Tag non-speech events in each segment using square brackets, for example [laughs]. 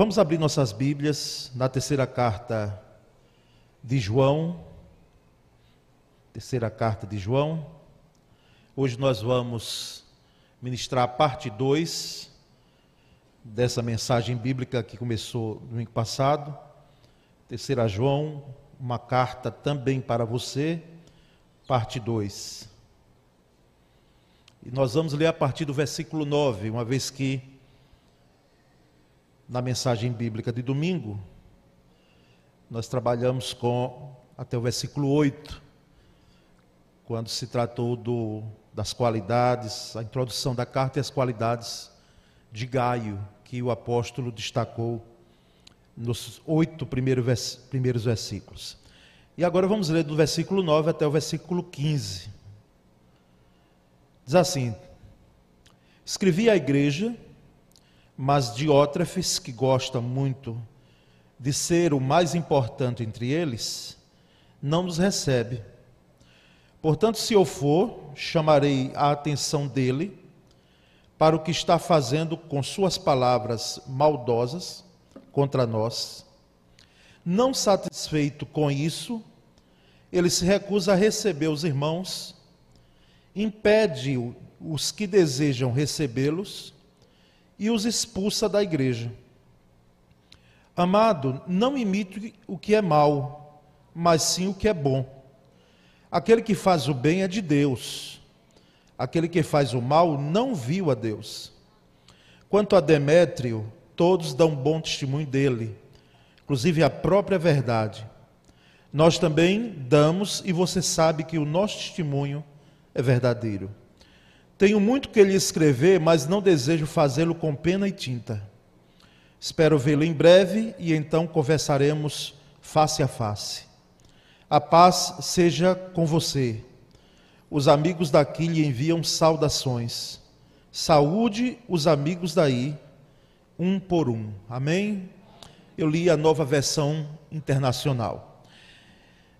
Vamos abrir nossas Bíblias na terceira carta de João. Terceira carta de João. Hoje nós vamos ministrar a parte 2 dessa mensagem bíblica que começou no domingo passado. Terceira João, uma carta também para você, parte 2. E nós vamos ler a partir do versículo 9, uma vez que na mensagem bíblica de domingo, nós trabalhamos com até o versículo 8, quando se tratou do, das qualidades, a introdução da carta e as qualidades de Gaio, que o apóstolo destacou nos oito primeiros, primeiros versículos. E agora vamos ler do versículo 9 até o versículo 15. Diz assim: Escrevi à igreja mas Diótrefes, que gosta muito de ser o mais importante entre eles, não nos recebe. Portanto, se eu for, chamarei a atenção dele para o que está fazendo com suas palavras maldosas contra nós. Não satisfeito com isso, ele se recusa a receber os irmãos, impede os que desejam recebê-los e os expulsa da igreja. Amado, não imite o que é mal, mas sim o que é bom. Aquele que faz o bem é de Deus. Aquele que faz o mal não viu a Deus. Quanto a Demétrio, todos dão bom testemunho dele, inclusive a própria verdade. Nós também damos, e você sabe que o nosso testemunho é verdadeiro. Tenho muito que lhe escrever, mas não desejo fazê-lo com pena e tinta. Espero vê-lo em breve e então conversaremos face a face. A paz seja com você. Os amigos daqui lhe enviam saudações. Saúde os amigos daí, um por um. Amém? Eu li a nova versão internacional.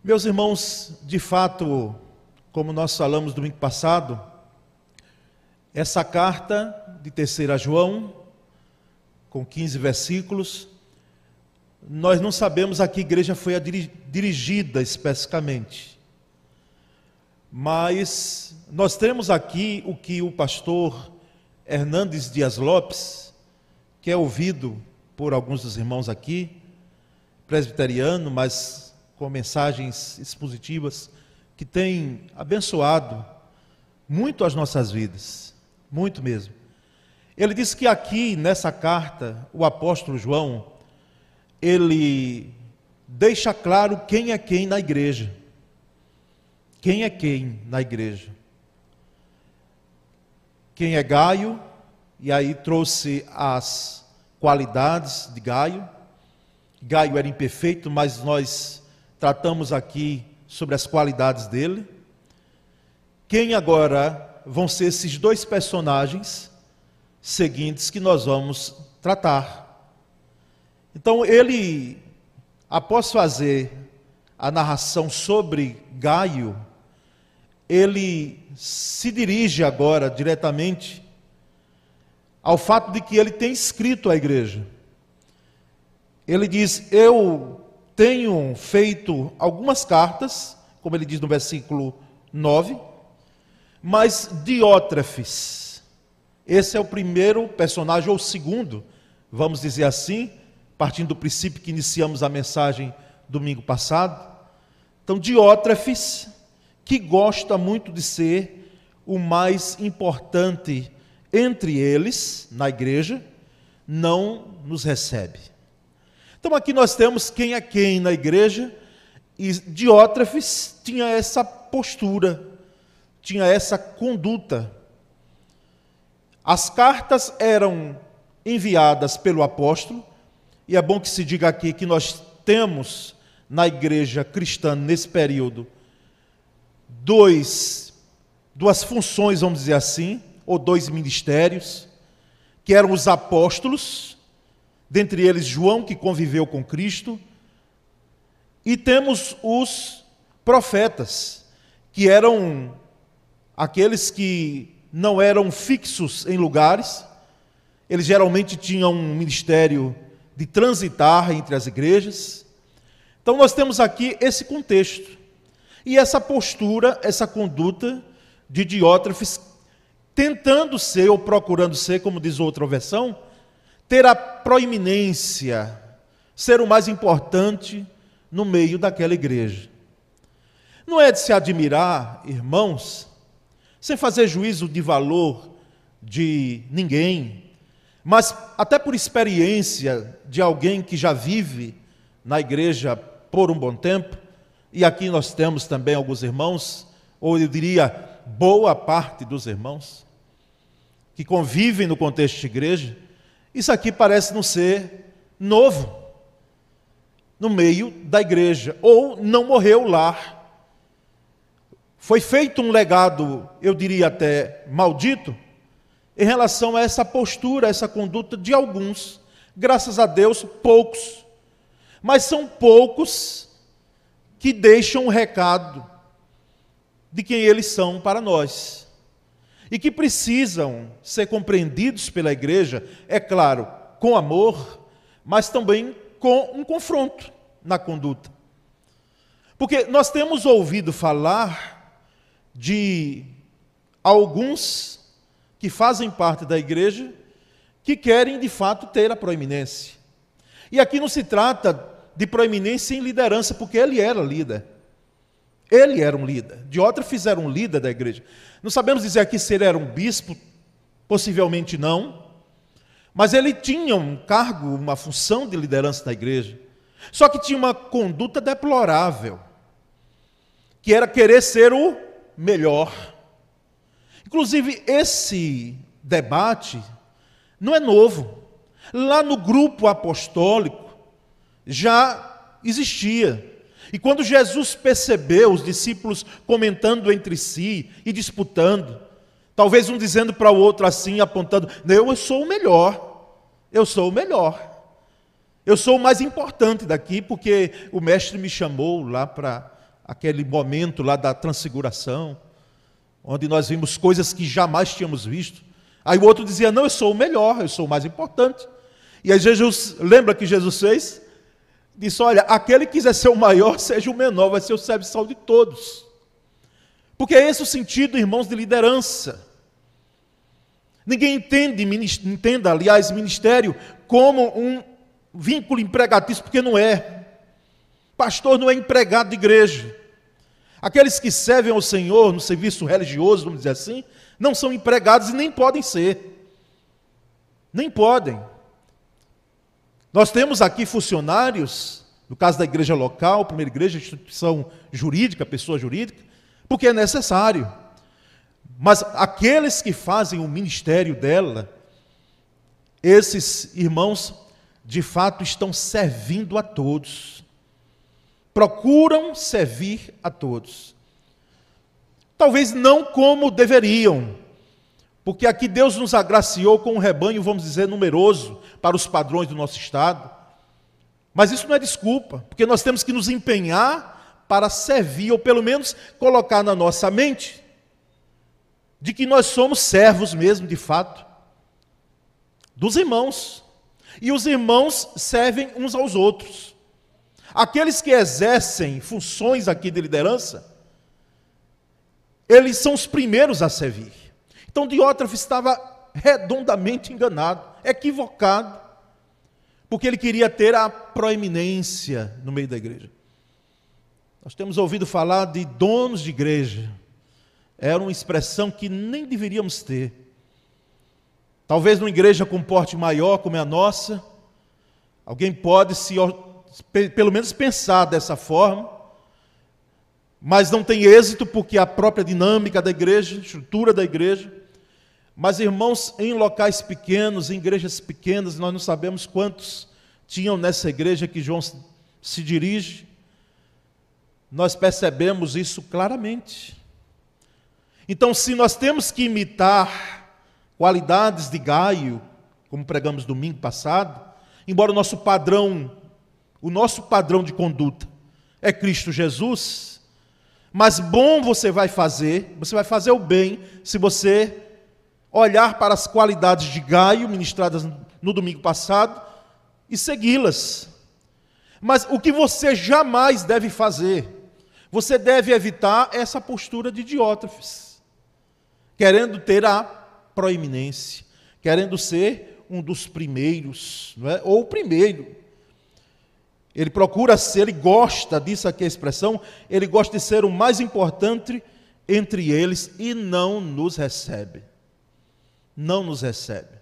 Meus irmãos, de fato, como nós falamos domingo passado, essa carta de terceira João, com 15 versículos, nós não sabemos a que igreja foi dirigida especificamente. Mas nós temos aqui o que o pastor Hernandes Dias Lopes, que é ouvido por alguns dos irmãos aqui, presbiteriano, mas com mensagens expositivas, que tem abençoado muito as nossas vidas muito mesmo. Ele diz que aqui nessa carta, o apóstolo João, ele deixa claro quem é quem na igreja. Quem é quem na igreja? Quem é Gaio, e aí trouxe as qualidades de Gaio. Gaio era imperfeito, mas nós tratamos aqui sobre as qualidades dele. Quem agora vão ser esses dois personagens seguintes que nós vamos tratar. Então, ele, após fazer a narração sobre Gaio, ele se dirige agora diretamente ao fato de que ele tem escrito à igreja. Ele diz: Eu tenho feito algumas cartas, como ele diz no versículo 9, mas Diótrefes, esse é o primeiro personagem, ou o segundo, vamos dizer assim, partindo do princípio que iniciamos a mensagem domingo passado. Então, Diótrefes, que gosta muito de ser o mais importante entre eles na igreja, não nos recebe. Então, aqui nós temos quem é quem na igreja, e Diótrefes tinha essa postura tinha essa conduta. As cartas eram enviadas pelo apóstolo, e é bom que se diga aqui que nós temos na igreja cristã nesse período dois, duas funções, vamos dizer assim, ou dois ministérios, que eram os apóstolos, dentre eles João, que conviveu com Cristo, e temos os profetas, que eram aqueles que não eram fixos em lugares, eles geralmente tinham um ministério de transitar entre as igrejas. Então, nós temos aqui esse contexto. E essa postura, essa conduta de Diótrefes, tentando ser ou procurando ser, como diz outra versão, ter a proeminência, ser o mais importante no meio daquela igreja. Não é de se admirar, irmãos, sem fazer juízo de valor de ninguém, mas até por experiência de alguém que já vive na igreja por um bom tempo, e aqui nós temos também alguns irmãos, ou eu diria, boa parte dos irmãos, que convivem no contexto de igreja, isso aqui parece não ser novo no meio da igreja, ou não morreu lá. Foi feito um legado, eu diria até maldito, em relação a essa postura, essa conduta de alguns, graças a Deus, poucos. Mas são poucos que deixam um recado de quem eles são para nós. E que precisam ser compreendidos pela igreja, é claro, com amor, mas também com um confronto na conduta. Porque nós temos ouvido falar de alguns que fazem parte da igreja que querem de fato ter a proeminência. E aqui não se trata de proeminência em liderança, porque ele era líder. Ele era um líder. De outra fizeram um líder da igreja. Não sabemos dizer aqui se ele era um bispo, possivelmente não. Mas ele tinha um cargo, uma função de liderança na igreja. Só que tinha uma conduta deplorável, que era querer ser o melhor. Inclusive, esse debate não é novo. Lá no grupo apostólico, já existia. E quando Jesus percebeu os discípulos comentando entre si e disputando, talvez um dizendo para o outro assim, apontando: Eu sou o melhor, eu sou o melhor, eu sou o mais importante daqui, porque o Mestre me chamou lá para aquele momento lá da transfiguração, onde nós vimos coisas que jamais tínhamos visto. Aí o outro dizia: Não, eu sou o melhor, eu sou o mais importante. E aí Jesus, lembra que Jesus fez? disse: Olha, aquele que quiser ser o maior, seja o menor, vai ser o serviçal de todos. Porque é esse o sentido, irmãos, de liderança. Ninguém entende, entenda, aliás, ministério como um vínculo empregatício, porque não é. Pastor não é empregado de igreja. Aqueles que servem ao Senhor no serviço religioso, vamos dizer assim, não são empregados e nem podem ser. Nem podem. Nós temos aqui funcionários, no caso da igreja local, primeira igreja, instituição jurídica, pessoa jurídica, porque é necessário. Mas aqueles que fazem o ministério dela, esses irmãos, de fato, estão servindo a todos. Procuram servir a todos. Talvez não como deveriam, porque aqui Deus nos agraciou com um rebanho, vamos dizer, numeroso para os padrões do nosso Estado. Mas isso não é desculpa, porque nós temos que nos empenhar para servir, ou pelo menos colocar na nossa mente, de que nós somos servos mesmo, de fato, dos irmãos. E os irmãos servem uns aos outros. Aqueles que exercem funções aqui de liderança, eles são os primeiros a servir. Então Diótrefes estava redondamente enganado, equivocado, porque ele queria ter a proeminência no meio da igreja. Nós temos ouvido falar de donos de igreja, era uma expressão que nem deveríamos ter. Talvez numa igreja com porte maior como é a nossa, alguém pode se pelo menos pensar dessa forma, mas não tem êxito porque a própria dinâmica da igreja, estrutura da igreja, mas, irmãos, em locais pequenos, em igrejas pequenas, nós não sabemos quantos tinham nessa igreja que João se dirige, nós percebemos isso claramente. Então, se nós temos que imitar qualidades de Gaio, como pregamos domingo passado, embora o nosso padrão, o nosso padrão de conduta é Cristo Jesus, mas bom você vai fazer, você vai fazer o bem se você olhar para as qualidades de Gaio, ministradas no domingo passado, e segui-las. Mas o que você jamais deve fazer, você deve evitar essa postura de Diótrefes, querendo ter a proeminência, querendo ser um dos primeiros, não é? ou o primeiro. Ele procura ser, ele gosta disso aqui a expressão, ele gosta de ser o mais importante entre eles e não nos recebe. Não nos recebe.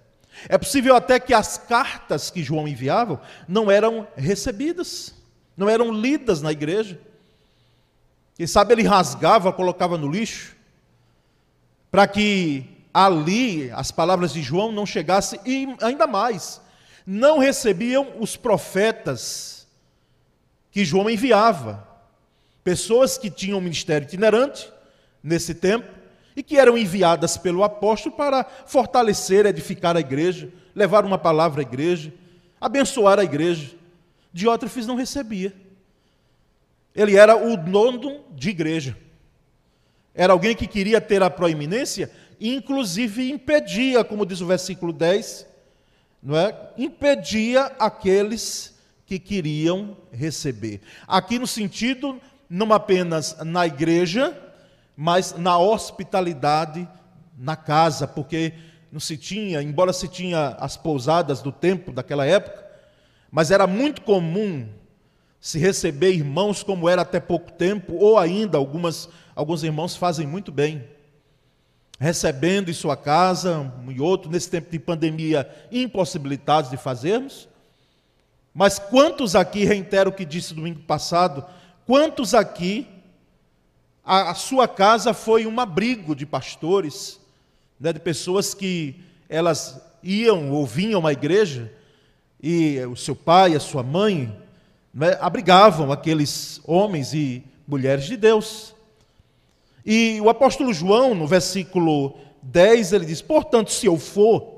É possível até que as cartas que João enviava não eram recebidas, não eram lidas na igreja. Quem sabe ele rasgava, colocava no lixo, para que ali as palavras de João não chegassem, e ainda mais, não recebiam os profetas que João enviava, pessoas que tinham ministério itinerante nesse tempo, e que eram enviadas pelo apóstolo para fortalecer, edificar a igreja, levar uma palavra à igreja, abençoar a igreja. Diótrefes não recebia. Ele era o dono de igreja. Era alguém que queria ter a proeminência e, inclusive, impedia, como diz o versículo 10, não é? impedia aqueles que queriam receber. Aqui no sentido, não apenas na igreja, mas na hospitalidade na casa, porque não se tinha, embora se tinha as pousadas do tempo daquela época, mas era muito comum se receber irmãos como era até pouco tempo, ou ainda algumas, alguns irmãos fazem muito bem, recebendo em sua casa, um e outro, nesse tempo de pandemia, impossibilitados de fazermos. Mas quantos aqui, reitero o que disse domingo passado, quantos aqui a, a sua casa foi um abrigo de pastores, né, de pessoas que elas iam ou vinham à igreja e o seu pai, a sua mãe, né, abrigavam aqueles homens e mulheres de Deus. E o apóstolo João, no versículo 10, ele diz: Portanto, se eu for,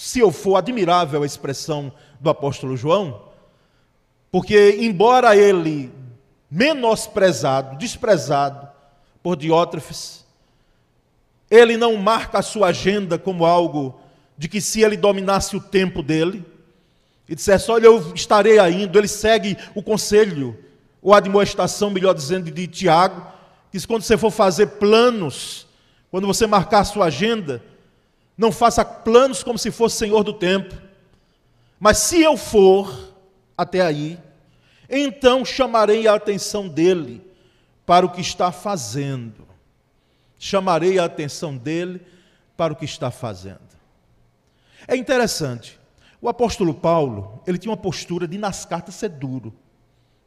se eu for, admirável a expressão do apóstolo João, porque, embora ele menosprezado, desprezado por Diótrefes. Ele não marca a sua agenda como algo de que se ele dominasse o tempo dele e dissesse, olha, eu estarei indo, ele segue o conselho, ou a admoestação, melhor dizendo, de Tiago, que quando você for fazer planos, quando você marcar a sua agenda, não faça planos como se fosse senhor do tempo. Mas se eu for até aí, então chamarei a atenção dele para o que está fazendo. Chamarei a atenção dele para o que está fazendo. É interessante. O apóstolo Paulo, ele tinha uma postura de nas cartas ser duro.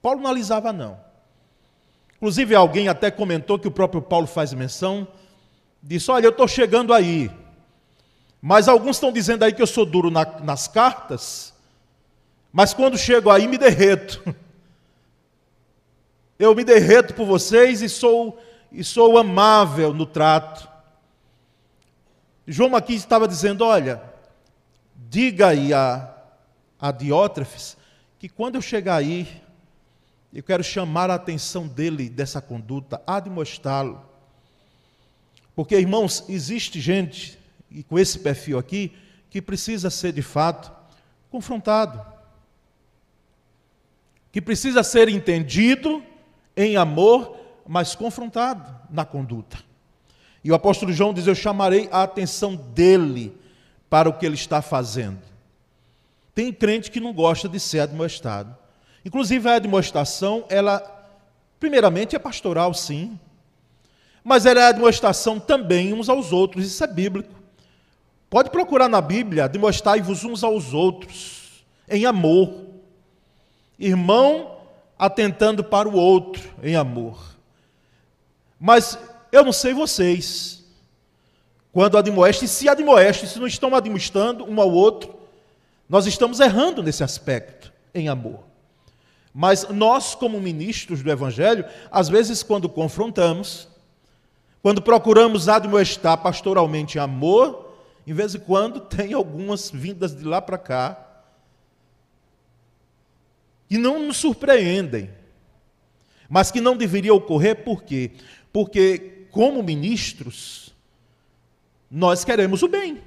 Paulo não alisava não. Inclusive alguém até comentou que o próprio Paulo faz menção, disse: "Olha, eu estou chegando aí, mas alguns estão dizendo aí que eu sou duro na, nas cartas, mas quando chego aí me derreto. [laughs] Eu me derreto por vocês e sou, e sou amável no trato. João aqui estava dizendo: olha, diga aí a, a Diótrefes que quando eu chegar aí, eu quero chamar a atenção dele dessa conduta, admoestá-lo. Porque, irmãos, existe gente, e com esse perfil aqui, que precisa ser de fato confrontado, que precisa ser entendido em amor, mas confrontado na conduta. E o apóstolo João diz: Eu chamarei a atenção dele para o que ele está fazendo. Tem crente que não gosta de ser admoestado. Inclusive, a admoestação, ela, primeiramente, é pastoral, sim, mas ela é admoestação também uns aos outros, isso é bíblico. Pode procurar na Bíblia, admoestai-vos uns aos outros, em amor. Irmão atentando para o outro em amor. Mas eu não sei vocês. Quando admoestem, se admoestem, se não estão admoestando um ao outro, nós estamos errando nesse aspecto, em amor. Mas nós, como ministros do Evangelho, às vezes, quando confrontamos, quando procuramos admoestar pastoralmente em amor, em vez de quando tem algumas vindas de lá para cá, que não nos surpreendem, mas que não deveria ocorrer por quê? Porque, como ministros, nós queremos o bem.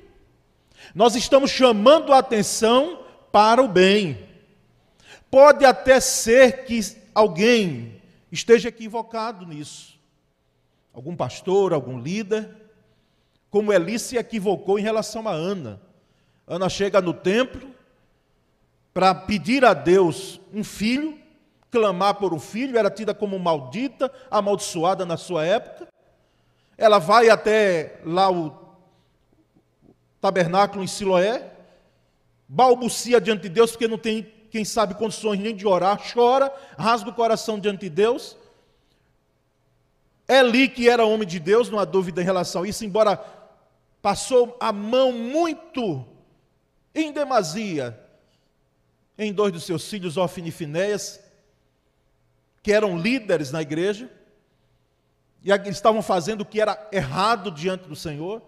Nós estamos chamando a atenção para o bem. Pode até ser que alguém esteja equivocado nisso. Algum pastor, algum líder, como Eli se equivocou em relação a Ana. Ana chega no templo para pedir a Deus um filho, clamar por um filho, era tida como maldita, amaldiçoada na sua época. Ela vai até lá o tabernáculo em Siloé, balbucia diante de Deus, porque não tem, quem sabe, condições nem de orar, chora, rasga o coração diante de Deus. Eli, que era homem de Deus, não há dúvida em relação a isso, embora passou a mão muito, em demasia, em dois dos seus filhos, Ofni e Finéias, que eram líderes na igreja, e estavam fazendo o que era errado diante do Senhor,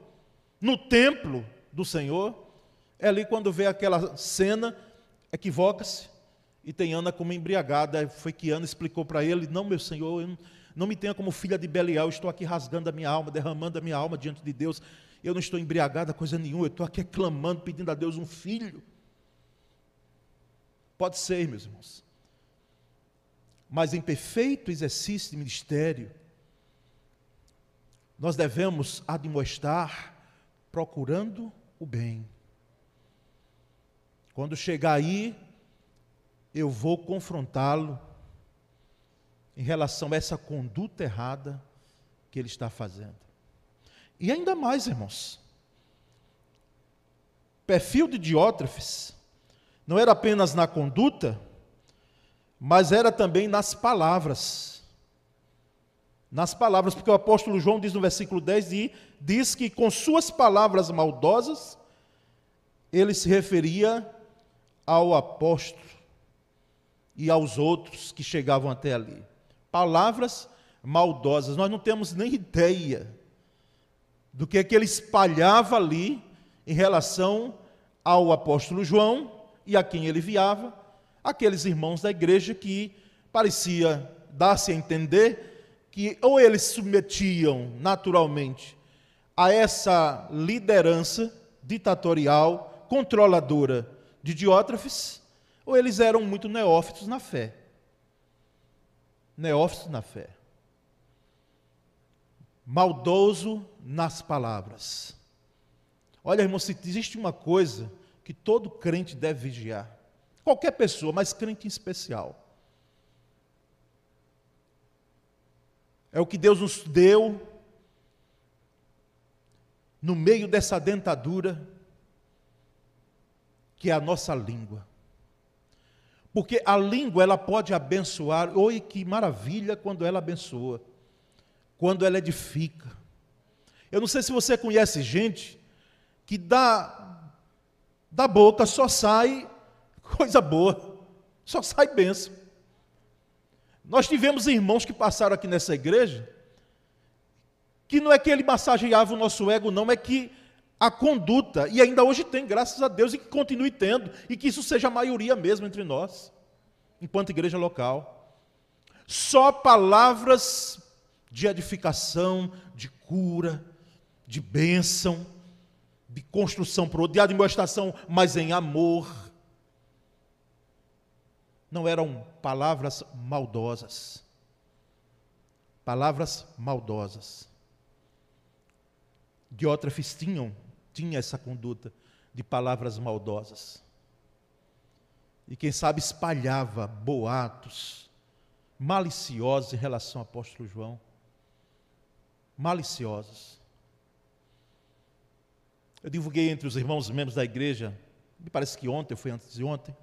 no templo do Senhor. É ali quando vê aquela cena, equivoca-se e tem Ana como embriagada. Foi que Ana explicou para ele: Não, meu Senhor, eu não, não me tenha como filha de Belial, estou aqui rasgando a minha alma, derramando a minha alma diante de Deus. Eu não estou embriagada coisa nenhuma, eu estou aqui clamando, pedindo a Deus um filho. Pode ser, meus irmãos. Mas em perfeito exercício de ministério, nós devemos admoestar procurando o bem. Quando chegar aí, eu vou confrontá-lo em relação a essa conduta errada que ele está fazendo. E ainda mais, irmãos, perfil de Diótrefes não era apenas na conduta, mas era também nas palavras. Nas palavras, porque o apóstolo João diz no versículo 10, e diz que com suas palavras maldosas, ele se referia ao apóstolo e aos outros que chegavam até ali. Palavras maldosas, nós não temos nem ideia do que, é que ele espalhava ali em relação ao apóstolo João e a quem ele enviava, aqueles irmãos da igreja que parecia dar-se a entender que ou eles se submetiam naturalmente a essa liderança ditatorial, controladora de Diótrefes, ou eles eram muito neófitos na fé. Neófitos na fé. Maldoso nas palavras. Olha, irmão, se existe uma coisa que todo crente deve vigiar, qualquer pessoa, mas crente em especial, é o que Deus nos deu no meio dessa dentadura, que é a nossa língua. Porque a língua ela pode abençoar, oi que maravilha quando ela abençoa, quando ela edifica. Eu não sei se você conhece gente que da, da boca só sai coisa boa, só sai bênção. Nós tivemos irmãos que passaram aqui nessa igreja, que não é que ele massageava o nosso ego, não, é que a conduta, e ainda hoje tem, graças a Deus, e que continue tendo, e que isso seja a maioria mesmo entre nós, enquanto igreja local. Só palavras de edificação, de cura, de bênção, de construção para o de administração, mas em amor. Não eram palavras maldosas. Palavras maldosas. Diótrefes tinham, tinha essa conduta de palavras maldosas. E quem sabe espalhava boatos maliciosos em relação ao apóstolo João. Maliciosos. Eu divulguei entre os irmãos membros da igreja, me parece que ontem, foi antes de ontem,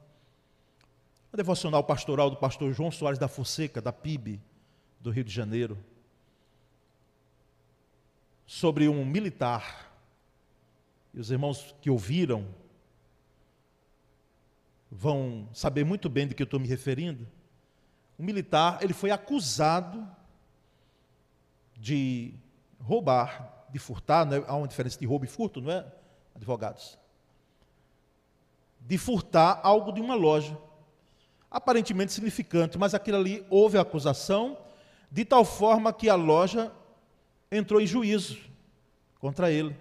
o devocional pastoral do pastor João Soares da Fonseca, da PIB, do Rio de Janeiro sobre um militar. E os irmãos que ouviram vão saber muito bem do que eu estou me referindo. Um militar, ele foi acusado de roubar, de furtar, né? há uma diferença de roubo e furto, não é, advogados? De furtar algo de uma loja, aparentemente significante, mas aquilo ali houve acusação, de tal forma que a loja entrou em juízo contra ele.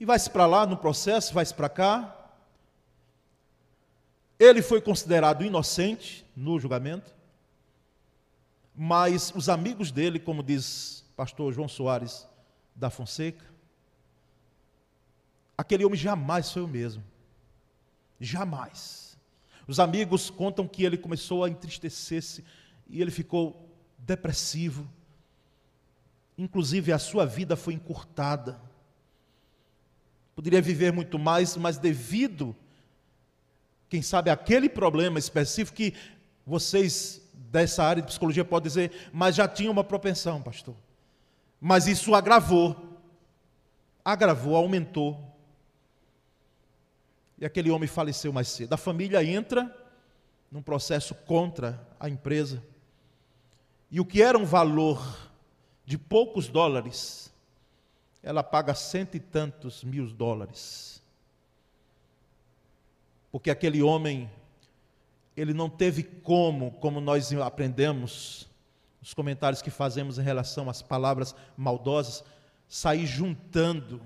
E vai-se para lá no processo, vai-se para cá. Ele foi considerado inocente no julgamento, mas os amigos dele, como diz pastor João Soares da Fonseca, aquele homem jamais foi o mesmo. Jamais. Os amigos contam que ele começou a entristecer-se e ele ficou depressivo. Inclusive a sua vida foi encurtada. Poderia viver muito mais, mas devido, quem sabe, aquele problema específico que vocês dessa área de psicologia podem dizer, mas já tinha uma propensão, pastor. Mas isso agravou. Agravou, aumentou. E aquele homem faleceu mais cedo. A família entra num processo contra a empresa. E o que era um valor de poucos dólares, ela paga cento e tantos mil dólares. Porque aquele homem, ele não teve como, como nós aprendemos, os comentários que fazemos em relação às palavras maldosas, sair juntando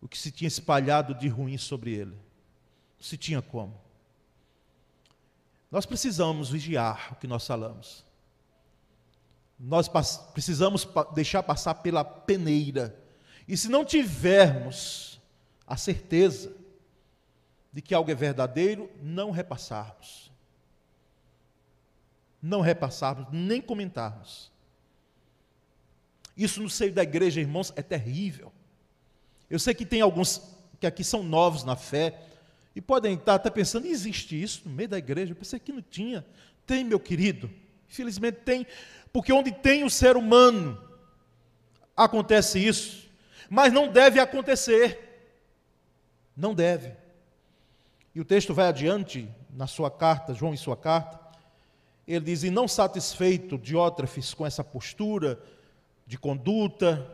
o que se tinha espalhado de ruim sobre ele. Se tinha como. Nós precisamos vigiar o que nós falamos. Nós precisamos deixar passar pela peneira. E se não tivermos a certeza de que algo é verdadeiro, não repassarmos. Não repassarmos, nem comentarmos. Isso no seio da igreja, irmãos, é terrível. Eu sei que tem alguns que aqui são novos na fé e podem estar até pensando: existe isso no meio da igreja? Eu pensei que não tinha. Tem, meu querido. Infelizmente tem, porque onde tem o ser humano, acontece isso. Mas não deve acontecer. Não deve. E o texto vai adiante na sua carta, João em sua carta. Ele diz: E não satisfeito Diótrefes com essa postura de conduta,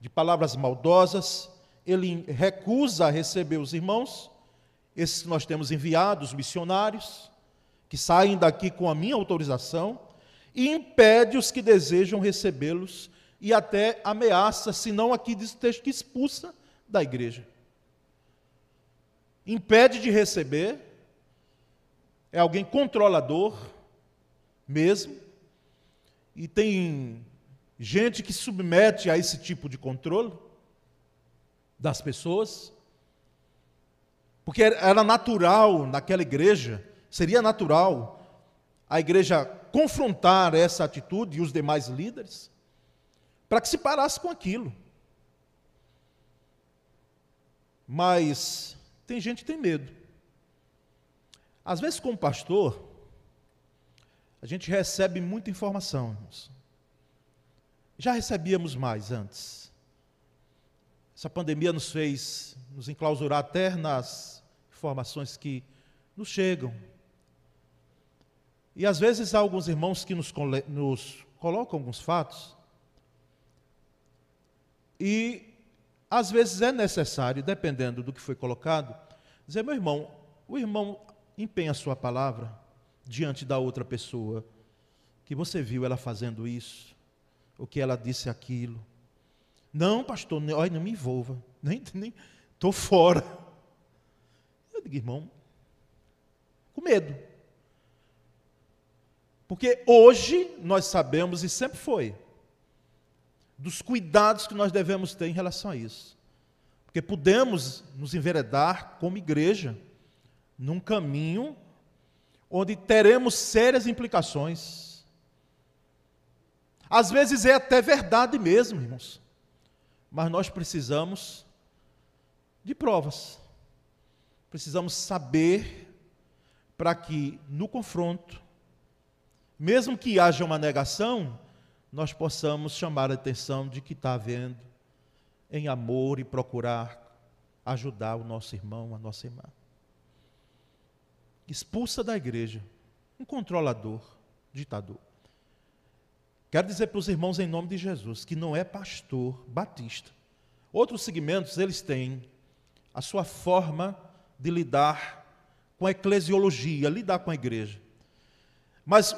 de palavras maldosas, ele recusa receber os irmãos, esses que nós temos enviados, missionários, que saem daqui com a minha autorização, e impede os que desejam recebê-los e até ameaça, se não aqui diz o texto que expulsa da igreja. Impede de receber, é alguém controlador mesmo, e tem gente que submete a esse tipo de controle das pessoas, porque era natural naquela igreja, seria natural a igreja confrontar essa atitude e os demais líderes, para que se parasse com aquilo. Mas tem gente que tem medo. Às vezes, como pastor, a gente recebe muita informação. Irmãos. Já recebíamos mais antes. Essa pandemia nos fez nos enclausurar até nas informações que nos chegam. E às vezes há alguns irmãos que nos, nos colocam alguns fatos. E às vezes é necessário, dependendo do que foi colocado, dizer, meu irmão, o irmão empenha a sua palavra diante da outra pessoa, que você viu ela fazendo isso, ou que ela disse aquilo. Não, pastor, olha, não me envolva. [laughs] Nem estou fora. Eu digo, irmão, com medo. Porque hoje nós sabemos, e sempre foi, dos cuidados que nós devemos ter em relação a isso. Porque podemos nos enveredar como igreja num caminho onde teremos sérias implicações. Às vezes é até verdade mesmo, irmãos mas nós precisamos de provas. Precisamos saber para que no confronto, mesmo que haja uma negação, nós possamos chamar a atenção de que está havendo em amor e procurar ajudar o nosso irmão, a nossa irmã. Expulsa da igreja um controlador, ditador. Quero dizer para os irmãos em nome de Jesus que não é pastor batista. Outros segmentos, eles têm a sua forma de lidar com a eclesiologia, lidar com a igreja. Mas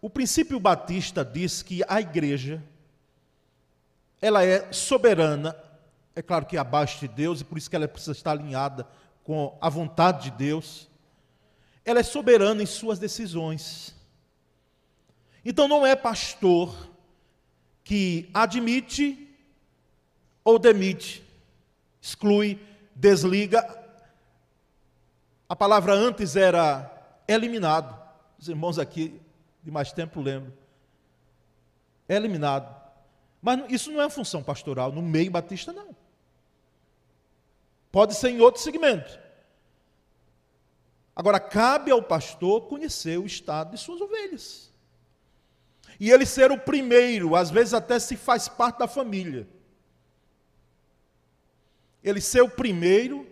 o, princípio batista diz que a igreja ela é soberana, é claro que abaixo de Deus, e por isso que ela precisa estar alinhada com a vontade de Deus. Ela é soberana em suas decisões. Então não é pastor que admite ou demite, exclui, desliga. A palavra antes era eliminado. Os irmãos aqui de mais tempo lembram. Eliminado. Mas isso não é função pastoral no meio batista, não. Pode ser em outro segmento. Agora, cabe ao pastor conhecer o estado de suas ovelhas. E ele ser o primeiro, às vezes até se faz parte da família. Ele ser o primeiro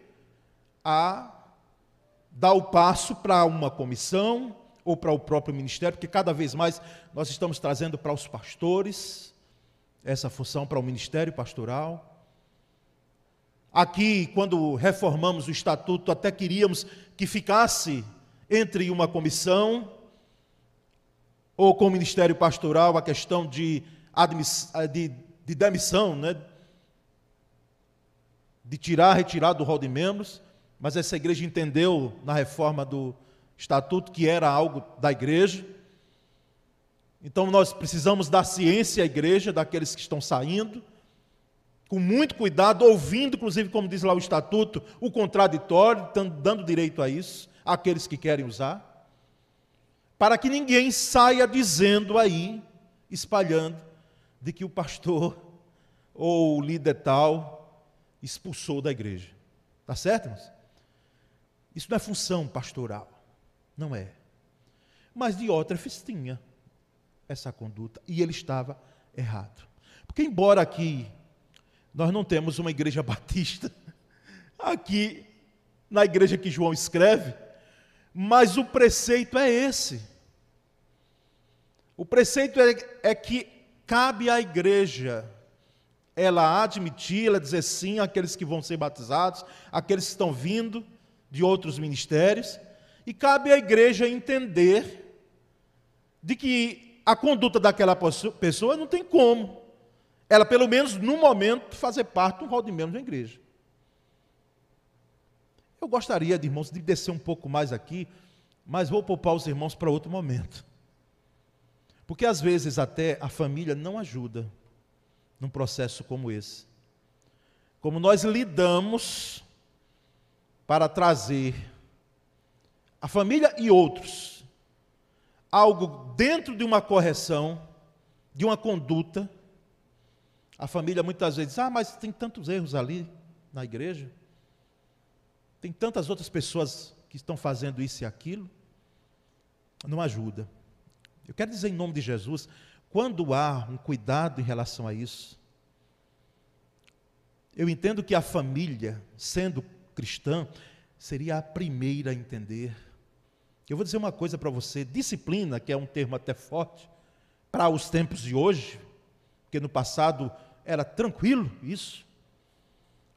a dar o passo para uma comissão ou para o próprio ministério, porque cada vez mais nós estamos trazendo para os pastores essa função para o ministério pastoral. Aqui, quando reformamos o estatuto, até queríamos que ficasse entre uma comissão ou com o ministério pastoral a questão de, de, de demissão, né? de tirar, retirar do rol de membros, mas essa igreja entendeu na reforma do estatuto que era algo da igreja. Então nós precisamos dar ciência à igreja, daqueles que estão saindo, com muito cuidado, ouvindo, inclusive, como diz lá o estatuto, o contraditório, dando direito a isso, àqueles que querem usar para que ninguém saia dizendo aí, espalhando, de que o pastor [laughs] ou o líder tal expulsou da igreja. Está certo, irmãos? Isso não é função pastoral, não é. Mas Diótrefes tinha essa conduta e ele estava errado. Porque, embora aqui nós não temos uma igreja [laughs] batista, aqui na igreja que João escreve, mas o preceito é esse. O preceito é, é que cabe à igreja ela admitir, ela dizer sim àqueles que vão ser batizados, àqueles que estão vindo de outros ministérios, e cabe à igreja entender de que a conduta daquela pessoa não tem como, ela pelo menos no momento fazer parte de um rol de membros da igreja. Eu gostaria de irmãos de descer um pouco mais aqui, mas vou poupar os irmãos para outro momento. Porque às vezes até a família não ajuda num processo como esse. Como nós lidamos para trazer a família e outros algo dentro de uma correção, de uma conduta. A família muitas vezes diz: Ah, mas tem tantos erros ali na igreja. Tem tantas outras pessoas que estão fazendo isso e aquilo. Não ajuda. Eu quero dizer em nome de Jesus, quando há um cuidado em relação a isso, eu entendo que a família, sendo cristã, seria a primeira a entender. Eu vou dizer uma coisa para você: disciplina, que é um termo até forte, para os tempos de hoje, porque no passado era tranquilo isso.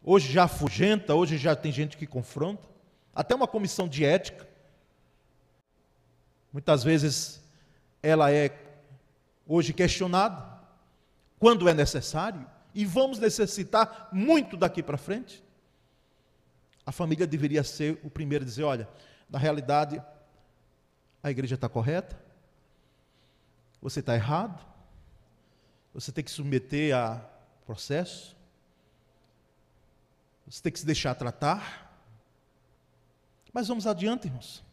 Hoje já afugenta, hoje já tem gente que confronta. Até uma comissão de ética. Muitas vezes ela é hoje questionada quando é necessário e vamos necessitar muito daqui para frente. A família deveria ser o primeiro a dizer: olha, na realidade, a igreja está correta, você está errado, você tem que submeter a processo, você tem que se deixar tratar. Mas vamos adiante, irmãos.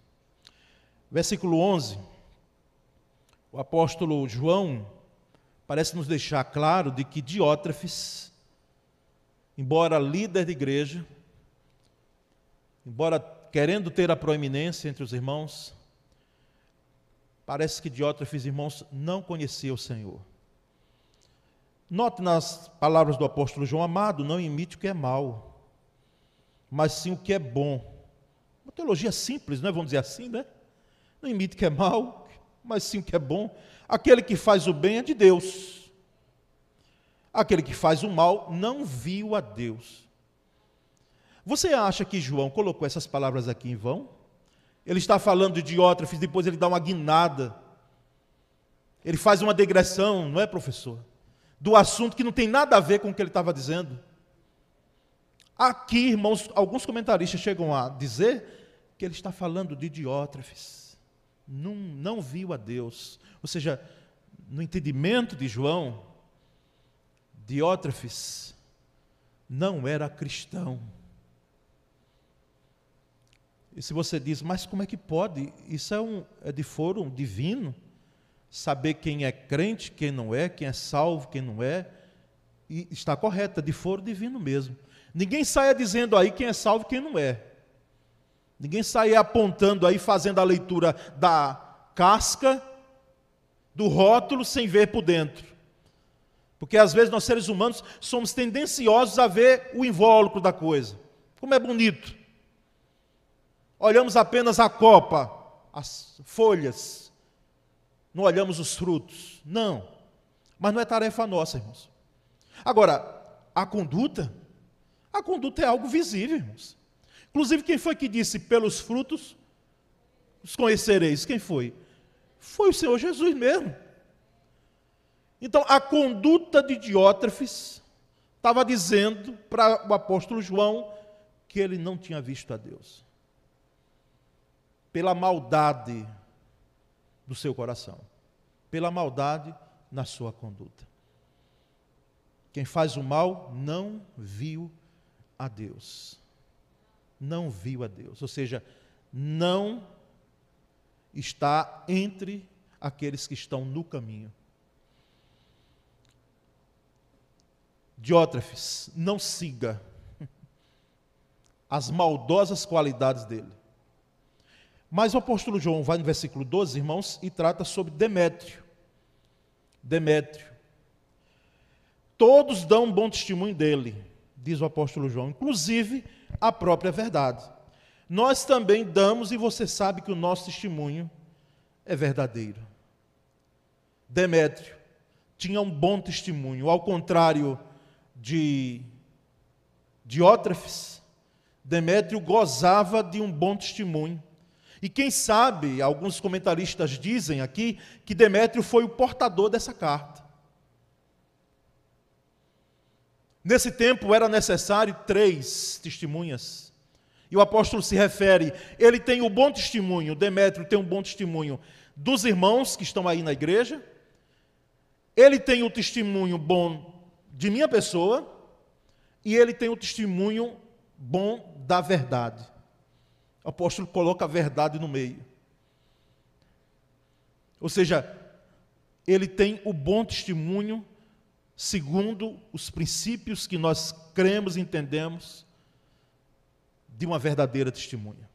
Versículo 11. O apóstolo João parece nos deixar claro de que Diótrefes, embora líder de igreja, embora querendo ter a proeminência entre os irmãos, parece que Diótrefes, irmãos, não conhecia o Senhor. Note nas palavras do apóstolo João Amado, não imite o que é mal, mas sim o que é bom uma teologia simples, não é? Vamos dizer assim, né? Não imite o que é mal, mas sim o que é bom. Aquele que faz o bem é de Deus. Aquele que faz o mal não viu a Deus. Você acha que João colocou essas palavras aqui em vão? Ele está falando de Diótrefes, depois ele dá uma guinada. Ele faz uma digressão, não é, professor? Do assunto que não tem nada a ver com o que ele estava dizendo. Aqui, irmãos, alguns comentaristas chegam a dizer que ele está falando de Diótrefes. Não, não viu a Deus. Ou seja, no entendimento de João, Diótrefes não era cristão. E se você diz, mas como é que pode? Isso é, um, é de foro divino? Saber quem é crente, quem não é, quem é salvo, quem não é. E está correto, é de foro divino mesmo. Ninguém saia dizendo aí quem é salvo e quem não é. Ninguém saia apontando aí, fazendo a leitura da casca, do rótulo, sem ver por dentro. Porque às vezes nós seres humanos somos tendenciosos a ver o invólucro da coisa. Como é bonito olhamos apenas a copa, as folhas, não olhamos os frutos. Não. Mas não é tarefa nossa, irmãos. Agora, a conduta, a conduta é algo visível, irmãos. Inclusive, quem foi que disse pelos frutos os conhecereis? Quem foi? Foi o Senhor Jesus mesmo. Então, a conduta de Diótrefes estava dizendo para o apóstolo João que ele não tinha visto a Deus pela maldade do seu coração, pela maldade na sua conduta. Quem faz o mal não viu a Deus. Não viu a Deus, ou seja, não está entre aqueles que estão no caminho. Diótrefes, não siga as maldosas qualidades dele. Mas o apóstolo João vai no versículo 12, irmãos, e trata sobre Demétrio. Demétrio. Todos dão um bom testemunho dele, diz o apóstolo João, inclusive a própria verdade. Nós também damos, e você sabe que o nosso testemunho é verdadeiro. Demétrio tinha um bom testemunho, ao contrário de Diótrefes, Demétrio gozava de um bom testemunho. E quem sabe, alguns comentaristas dizem aqui, que Demétrio foi o portador dessa carta. Nesse tempo era necessário três testemunhas. E o apóstolo se refere, ele tem o bom testemunho, Demétrio tem um bom testemunho dos irmãos que estão aí na igreja, ele tem o testemunho bom de minha pessoa, e ele tem o testemunho bom da verdade. O apóstolo coloca a verdade no meio. Ou seja, ele tem o bom testemunho segundo os princípios que nós cremos e entendemos de uma verdadeira testemunha.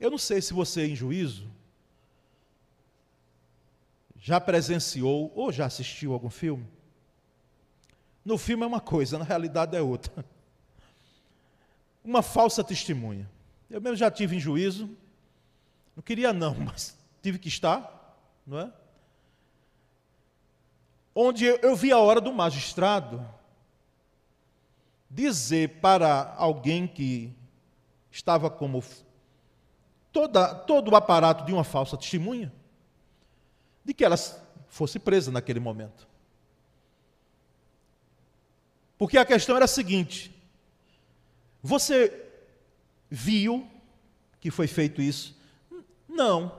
Eu não sei se você em juízo já presenciou ou já assistiu algum filme. No filme é uma coisa, na realidade é outra. Uma falsa testemunha. Eu mesmo já tive em juízo, não queria não, [laughs] mas tive que estar, não é? Onde eu vi a hora do magistrado dizer para alguém que estava como toda, todo o aparato de uma falsa testemunha, de que ela fosse presa naquele momento. Porque a questão era a seguinte: você viu que foi feito isso? Não.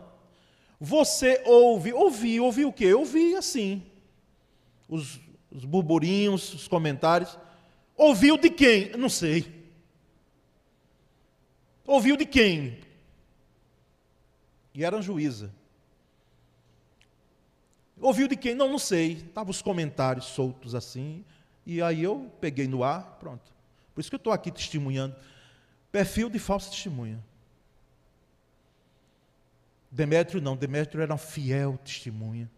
Você ouve, ouvi, ouvi o quê? Ouvi assim. Os, os burburinhos, os comentários. Ouviu de quem? Não sei. Ouviu de quem? E era juíza. Ouviu de quem? Não, não sei. Estavam os comentários soltos assim. E aí eu peguei no ar, pronto. Por isso que eu estou aqui testemunhando. Perfil de falsa testemunha. Demétrio não, Demétrio era um fiel testemunha.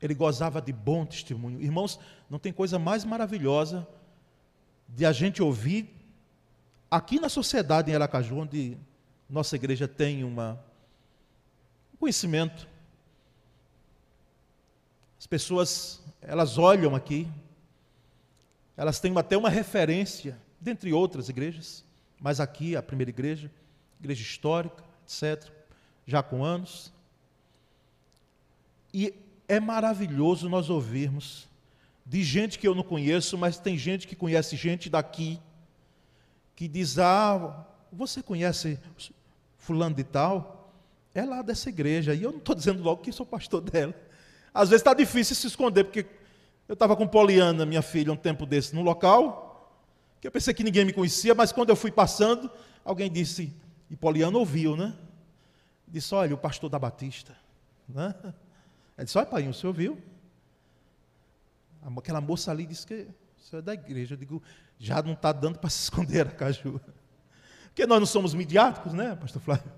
Ele gozava de bom testemunho. Irmãos, não tem coisa mais maravilhosa de a gente ouvir aqui na sociedade em Aracaju, onde nossa igreja tem uma, um conhecimento. As pessoas, elas olham aqui, elas têm até uma referência dentre outras igrejas, mas aqui a primeira igreja, igreja histórica, etc., já com anos. E é maravilhoso nós ouvirmos de gente que eu não conheço, mas tem gente que conhece gente daqui, que diz: ah, você conhece fulano de tal? É lá dessa igreja. E eu não estou dizendo logo que sou pastor dela. Às vezes está difícil se esconder, porque eu estava com Poliana, minha filha, um tempo desse, no local, que eu pensei que ninguém me conhecia, mas quando eu fui passando, alguém disse, e Poliana ouviu, né? Disse, olha, o pastor da Batista. Né? Ele disse, olha, pai, o senhor viu? Aquela moça ali disse que o senhor é da igreja. Eu digo, já não está dando para se [laughs] esconder caju. Porque nós não somos midiáticos, né, pastor Flávio?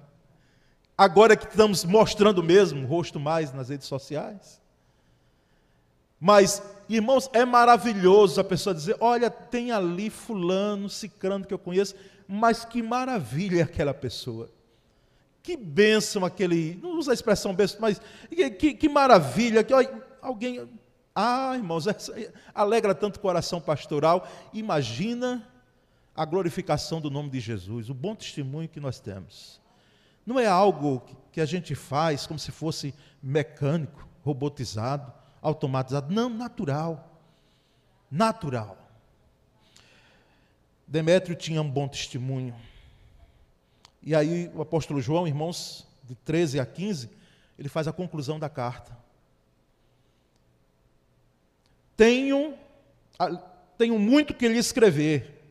Agora que estamos mostrando mesmo o rosto mais nas redes sociais. Mas, irmãos, é maravilhoso a pessoa dizer: olha, tem ali fulano, cicrano que eu conheço, mas que maravilha aquela pessoa. Que bênção aquele, não usa a expressão bênção, mas que, que, que maravilha, que olha, alguém, ah, irmãos, alegra tanto o coração pastoral. Imagina a glorificação do nome de Jesus, o bom testemunho que nós temos. Não é algo que a gente faz como se fosse mecânico, robotizado, automatizado. Não, natural. Natural. Demétrio tinha um bom testemunho. E aí o apóstolo João, irmãos, de 13 a 15, ele faz a conclusão da carta. Tenho, tenho muito que lhe escrever,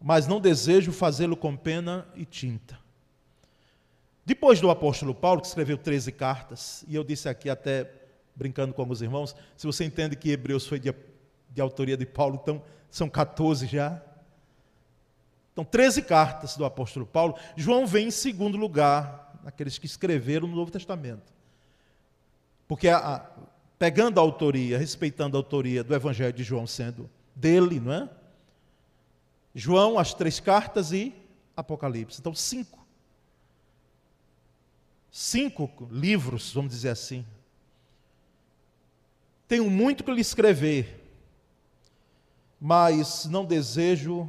mas não desejo fazê-lo com pena e tinta. Depois do apóstolo Paulo, que escreveu 13 cartas, e eu disse aqui até brincando com alguns irmãos, se você entende que Hebreus foi de, de autoria de Paulo, então são 14 já. Então, 13 cartas do apóstolo Paulo. João vem em segundo lugar, naqueles que escreveram no Novo Testamento. Porque, a, a, pegando a autoria, respeitando a autoria do Evangelho de João sendo dele, não é? João, as três cartas e Apocalipse. Então, cinco. Cinco livros, vamos dizer assim. Tenho muito que lhe escrever, mas não desejo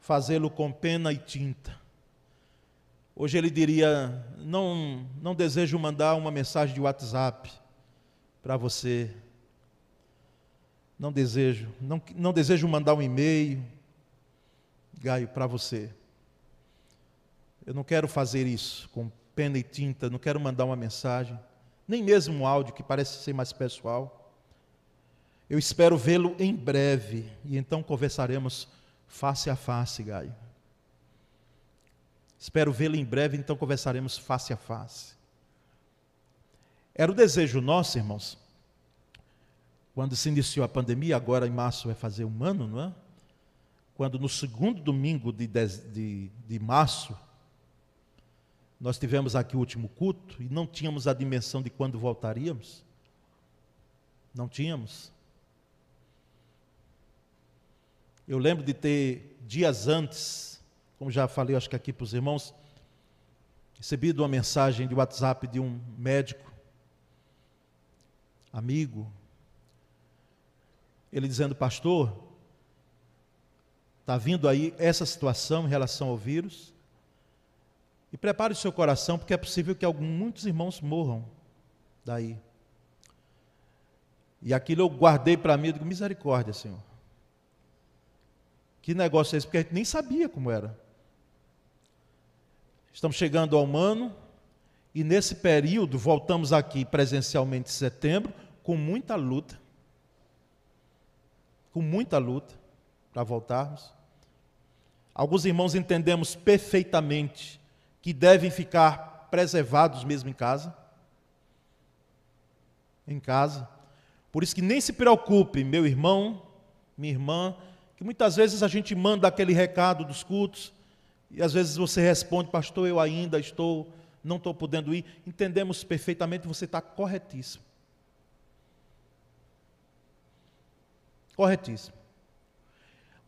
fazê-lo com pena e tinta. Hoje ele diria: não, não desejo mandar uma mensagem de WhatsApp para você. Não desejo, não, não desejo mandar um e-mail, Gaio, para você. Eu não quero fazer isso com pena e tinta, não quero mandar uma mensagem, nem mesmo um áudio que parece ser mais pessoal. Eu espero vê-lo em breve e então conversaremos face a face, Gaio. Espero vê-lo em breve, então conversaremos face a face. Era o desejo nosso, irmãos, quando se iniciou a pandemia, agora em março vai fazer um ano, não é? Quando no segundo domingo de, de, de março, nós tivemos aqui o último culto e não tínhamos a dimensão de quando voltaríamos. Não tínhamos. Eu lembro de ter, dias antes, como já falei, acho que aqui para os irmãos, recebido uma mensagem de WhatsApp de um médico, amigo, ele dizendo, pastor, está vindo aí essa situação em relação ao vírus, e prepare o seu coração, porque é possível que alguns, muitos irmãos morram daí. E aquilo eu guardei para mim, eu digo, misericórdia, Senhor. Que negócio é esse? Porque a gente nem sabia como era. Estamos chegando ao ano e nesse período voltamos aqui presencialmente em setembro com muita luta. Com muita luta para voltarmos. Alguns irmãos entendemos perfeitamente que devem ficar preservados mesmo em casa. Em casa. Por isso que nem se preocupe, meu irmão, minha irmã, que muitas vezes a gente manda aquele recado dos cultos e às vezes você responde, pastor, eu ainda estou, não estou podendo ir. Entendemos perfeitamente, você está corretíssimo. Corretíssimo.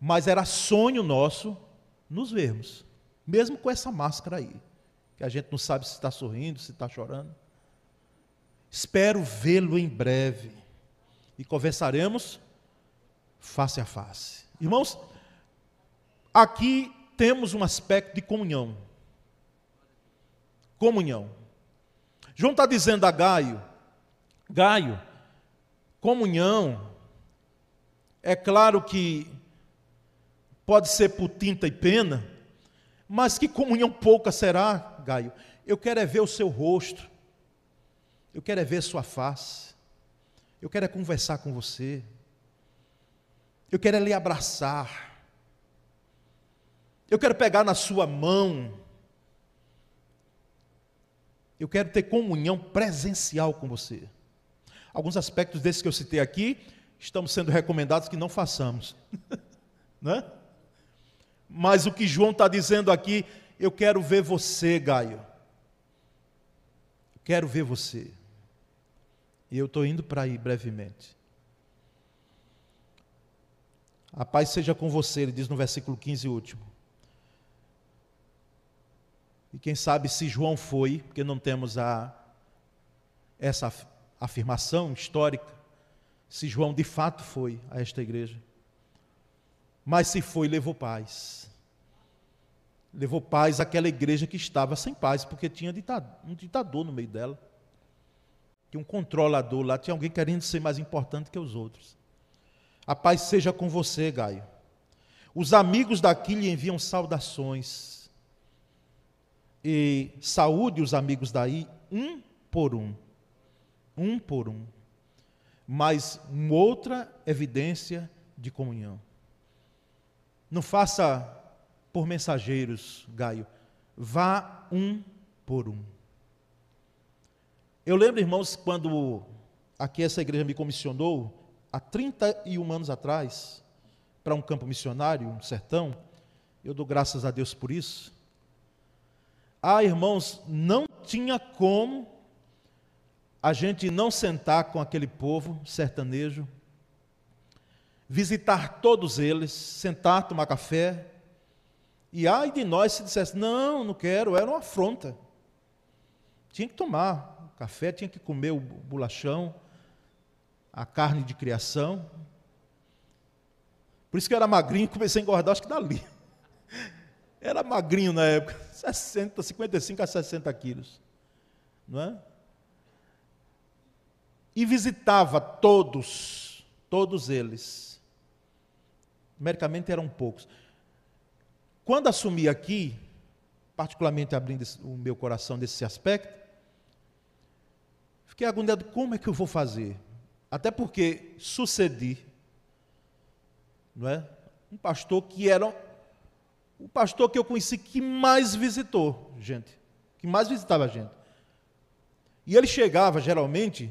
Mas era sonho nosso nos vermos, mesmo com essa máscara aí, que a gente não sabe se está sorrindo, se está chorando. Espero vê-lo em breve e conversaremos face a face. Irmãos, aqui temos um aspecto de comunhão. Comunhão. João está dizendo a Gaio, Gaio, comunhão, é claro que pode ser por tinta e pena, Mas que comunhão pouca será, Gaio? Eu quero é ver o seu rosto. Eu quero é ver sua face. Eu quero é conversar com você. Eu quero é lhe abraçar. Eu quero pegar na sua mão. Eu quero ter comunhão presencial com você. Alguns aspectos desses que eu citei aqui estamos sendo recomendados que não façamos. [laughs] né? Mas o que João está dizendo aqui, eu quero ver você, Gaio. Quero ver você. E eu estou indo para aí brevemente. A paz seja com você, ele diz no versículo 15 último. E quem sabe se João foi, porque não temos a, essa afirmação histórica, se João de fato foi a esta igreja. Mas se foi, levou paz. Levou paz àquela igreja que estava sem paz, porque tinha um ditador no meio dela. Tinha um controlador lá, tinha alguém querendo ser mais importante que os outros. A paz seja com você, Gaio. Os amigos daqui lhe enviam saudações. E saúde os amigos daí, um por um. Um por um. Mas uma outra evidência de comunhão. Não faça por mensageiros, Gaio. Vá um por um. Eu lembro, irmãos, quando aqui essa igreja me comissionou, há 31 anos atrás, para um campo missionário, um sertão, eu dou graças a Deus por isso. Ah, irmãos, não tinha como a gente não sentar com aquele povo sertanejo, visitar todos eles, sentar, tomar café. E ai de nós se dissesse, não, não quero, era uma afronta. Tinha que tomar café, tinha que comer o bolachão, a carne de criação. Por isso que eu era magrinho e comecei a engordar, acho que dali. [laughs] Era magrinho na época, [laughs] 60, 55 a 60 quilos. Não é? E visitava todos, todos eles numericamente eram poucos. Quando assumi aqui, particularmente abrindo o meu coração nesse aspecto, fiquei agoniado, como é que eu vou fazer? Até porque sucedi, não é? Um pastor que era o pastor que eu conheci que mais visitou gente, que mais visitava gente. E ele chegava geralmente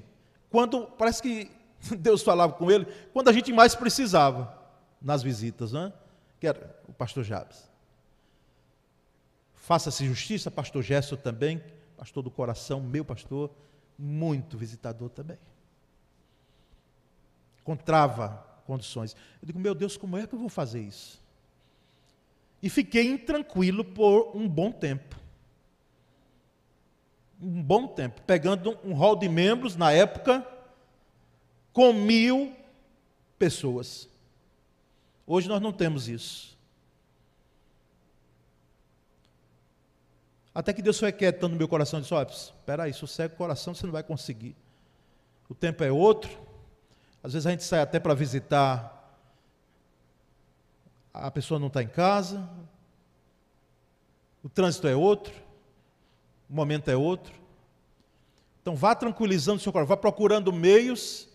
quando parece que [laughs] Deus falava com ele, quando a gente mais precisava nas visitas, né? que era o pastor Jabes. Faça-se justiça, pastor Gesso também, pastor do coração, meu pastor, muito visitador também. Encontrava condições. Eu digo, meu Deus, como é que eu vou fazer isso? E fiquei intranquilo por um bom tempo. Um bom tempo, pegando um hall de membros na época com mil pessoas. Hoje nós não temos isso. Até que Deus foi quietando no meu coração e disse: Olha, espera aí, sossega o coração, você não vai conseguir. O tempo é outro. Às vezes a gente sai até para visitar, a pessoa não está em casa, o trânsito é outro, o momento é outro. Então vá tranquilizando o seu coração, vá procurando meios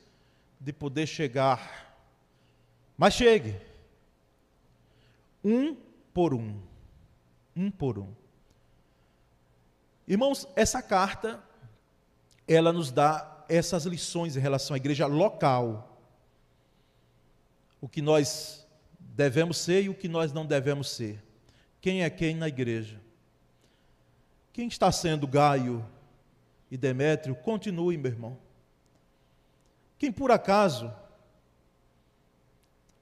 de poder chegar. Mas chegue um por um. Um por um. Irmãos, essa carta, ela nos dá essas lições em relação à igreja local. O que nós devemos ser e o que nós não devemos ser. Quem é quem na igreja? Quem está sendo Gaio e Demétrio, continue, meu irmão. Quem por acaso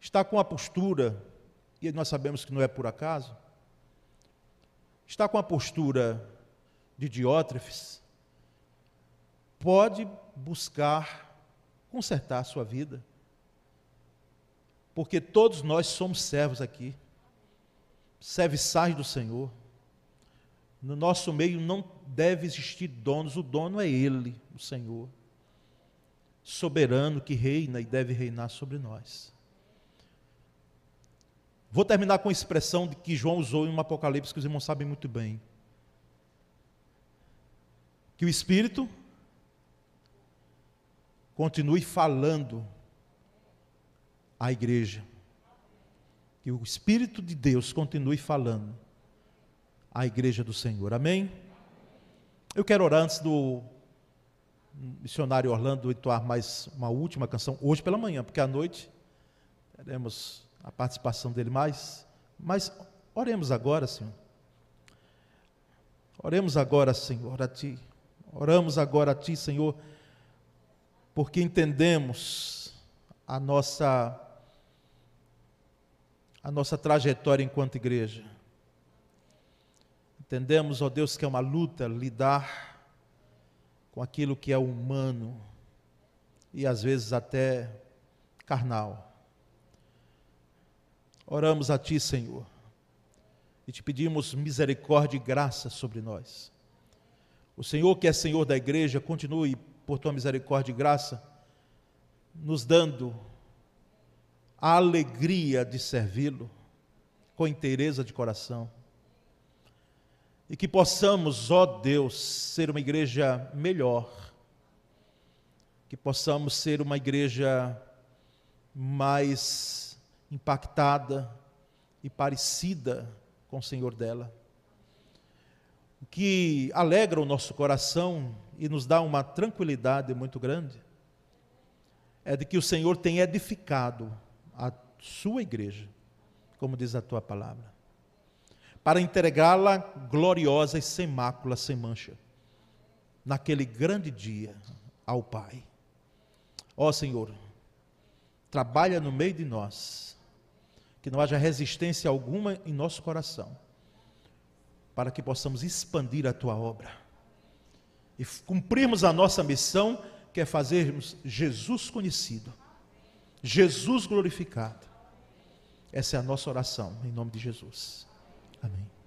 está com a postura e nós sabemos que não é por acaso, está com a postura de Diótrefes, pode buscar consertar a sua vida. Porque todos nós somos servos aqui, serviçais do Senhor. No nosso meio não deve existir donos, o dono é Ele, o Senhor, soberano que reina e deve reinar sobre nós. Vou terminar com a expressão que João usou em um Apocalipse que os irmãos sabem muito bem. Que o Espírito continue falando à igreja. Que o Espírito de Deus continue falando à igreja do Senhor. Amém? Eu quero orar antes do missionário Orlando entoar mais uma última canção, hoje pela manhã, porque à noite teremos a participação dele mais. Mas oremos agora, Senhor. Oremos agora, Senhor, a Ti. Oramos agora a Ti, Senhor, porque entendemos a nossa a nossa trajetória enquanto igreja. Entendemos, ó Deus, que é uma luta lidar com aquilo que é humano e às vezes até carnal. Oramos a Ti, Senhor, e te pedimos misericórdia e graça sobre nós. O Senhor, que é Senhor da igreja, continue, por tua misericórdia e graça, nos dando a alegria de servi-lo com inteireza de coração e que possamos, ó Deus, ser uma igreja melhor, que possamos ser uma igreja mais impactada e parecida com o Senhor dela. Que alegra o nosso coração e nos dá uma tranquilidade muito grande é de que o Senhor tem edificado a sua igreja, como diz a tua palavra para entregá-la gloriosa e sem mácula, sem mancha, naquele grande dia ao Pai. Ó Senhor, trabalha no meio de nós, que não haja resistência alguma em nosso coração, para que possamos expandir a tua obra e cumprirmos a nossa missão, que é fazermos Jesus conhecido, Jesus glorificado. Essa é a nossa oração, em nome de Jesus. Amém.